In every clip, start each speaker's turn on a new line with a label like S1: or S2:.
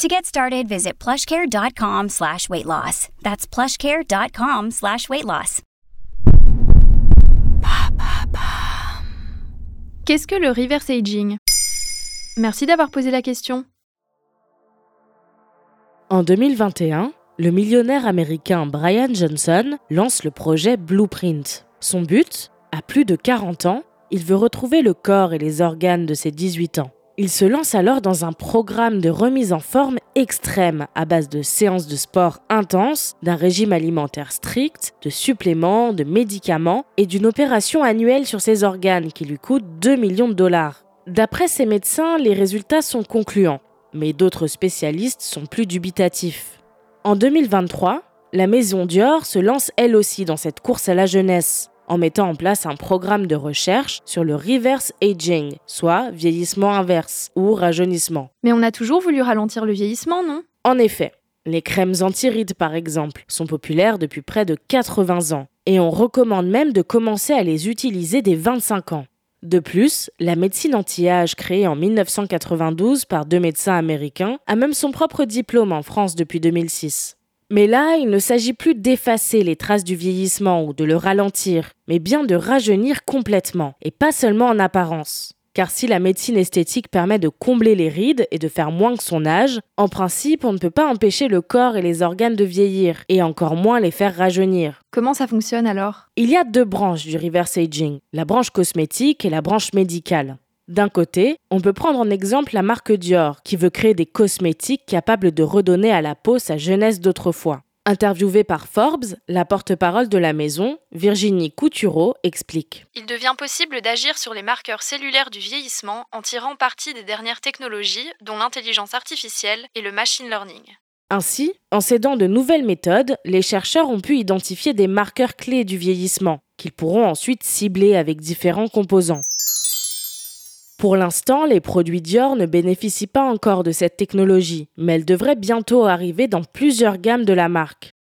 S1: To get started, visit plushcare.com slash weight loss. That's plushcare.com slash weight loss.
S2: Qu'est-ce que le reverse aging? Merci d'avoir posé la question.
S3: En 2021, le millionnaire américain Brian Johnson lance le projet Blueprint. Son but? À plus de 40 ans, il veut retrouver le corps et les organes de ses 18 ans. Il se lance alors dans un programme de remise en forme extrême à base de séances de sport intenses, d'un régime alimentaire strict, de suppléments, de médicaments et d'une opération annuelle sur ses organes qui lui coûte 2 millions de dollars. D'après ses médecins, les résultats sont concluants, mais d'autres spécialistes sont plus dubitatifs. En 2023, la maison Dior se lance elle aussi dans cette course à la jeunesse en mettant en place un programme de recherche sur le reverse aging, soit vieillissement inverse ou rajeunissement.
S2: Mais on a toujours voulu ralentir le vieillissement, non?
S3: En effet, les crèmes anti-rides par exemple sont populaires depuis près de 80 ans et on recommande même de commencer à les utiliser dès 25 ans. De plus, la médecine anti-âge créée en 1992 par deux médecins américains a même son propre diplôme en France depuis 2006. Mais là, il ne s'agit plus d'effacer les traces du vieillissement ou de le ralentir, mais bien de rajeunir complètement, et pas seulement en apparence. Car si la médecine esthétique permet de combler les rides et de faire moins que son âge, en principe, on ne peut pas empêcher le corps et les organes de vieillir, et encore moins les faire rajeunir.
S2: Comment ça fonctionne alors?
S3: Il y a deux branches du reverse aging, la branche cosmétique et la branche médicale. D'un côté, on peut prendre en exemple la marque Dior, qui veut créer des cosmétiques capables de redonner à la peau sa jeunesse d'autrefois. Interviewée par Forbes, la porte-parole de la maison, Virginie Coutureau, explique.
S2: Il devient possible d'agir sur les marqueurs cellulaires du vieillissement en tirant parti des dernières technologies, dont l'intelligence artificielle et le machine learning.
S3: Ainsi, en s'aidant de nouvelles méthodes, les chercheurs ont pu identifier des marqueurs clés du vieillissement, qu'ils pourront ensuite cibler avec différents composants. Pour l'instant, les produits Dior ne bénéficient pas encore de cette technologie, mais elle devrait bientôt arriver dans plusieurs gammes de la marque.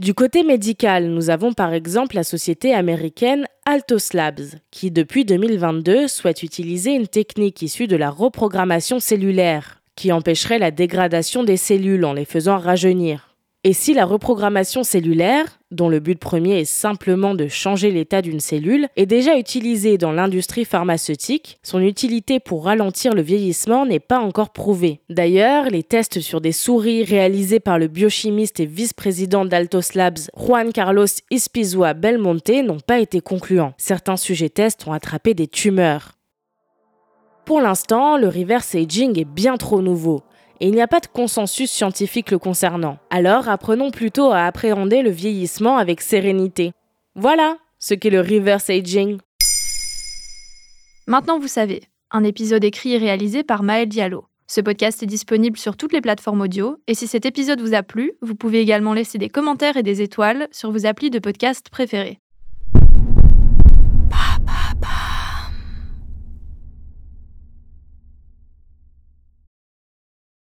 S3: Du côté médical, nous avons par exemple la société américaine Altos Labs, qui depuis 2022 souhaite utiliser une technique issue de la reprogrammation cellulaire, qui empêcherait la dégradation des cellules en les faisant rajeunir. Et si la reprogrammation cellulaire, dont le but premier est simplement de changer l'état d'une cellule, est déjà utilisée dans l'industrie pharmaceutique, son utilité pour ralentir le vieillissement n'est pas encore prouvée. D'ailleurs, les tests sur des souris réalisés par le biochimiste et vice-président d'Altos Labs, Juan Carlos Ispizua Belmonte, n'ont pas été concluants. Certains sujets tests ont attrapé des tumeurs. Pour l'instant, le reverse aging est bien trop nouveau et il n'y a pas de consensus scientifique le concernant. Alors apprenons plutôt à appréhender le vieillissement avec sérénité. Voilà ce qu'est le reverse aging.
S2: Maintenant vous savez, un épisode écrit et réalisé par Maël Diallo. Ce podcast est disponible sur toutes les plateformes audio, et si cet épisode vous a plu, vous pouvez également laisser des commentaires et des étoiles sur vos applis de podcast préférés.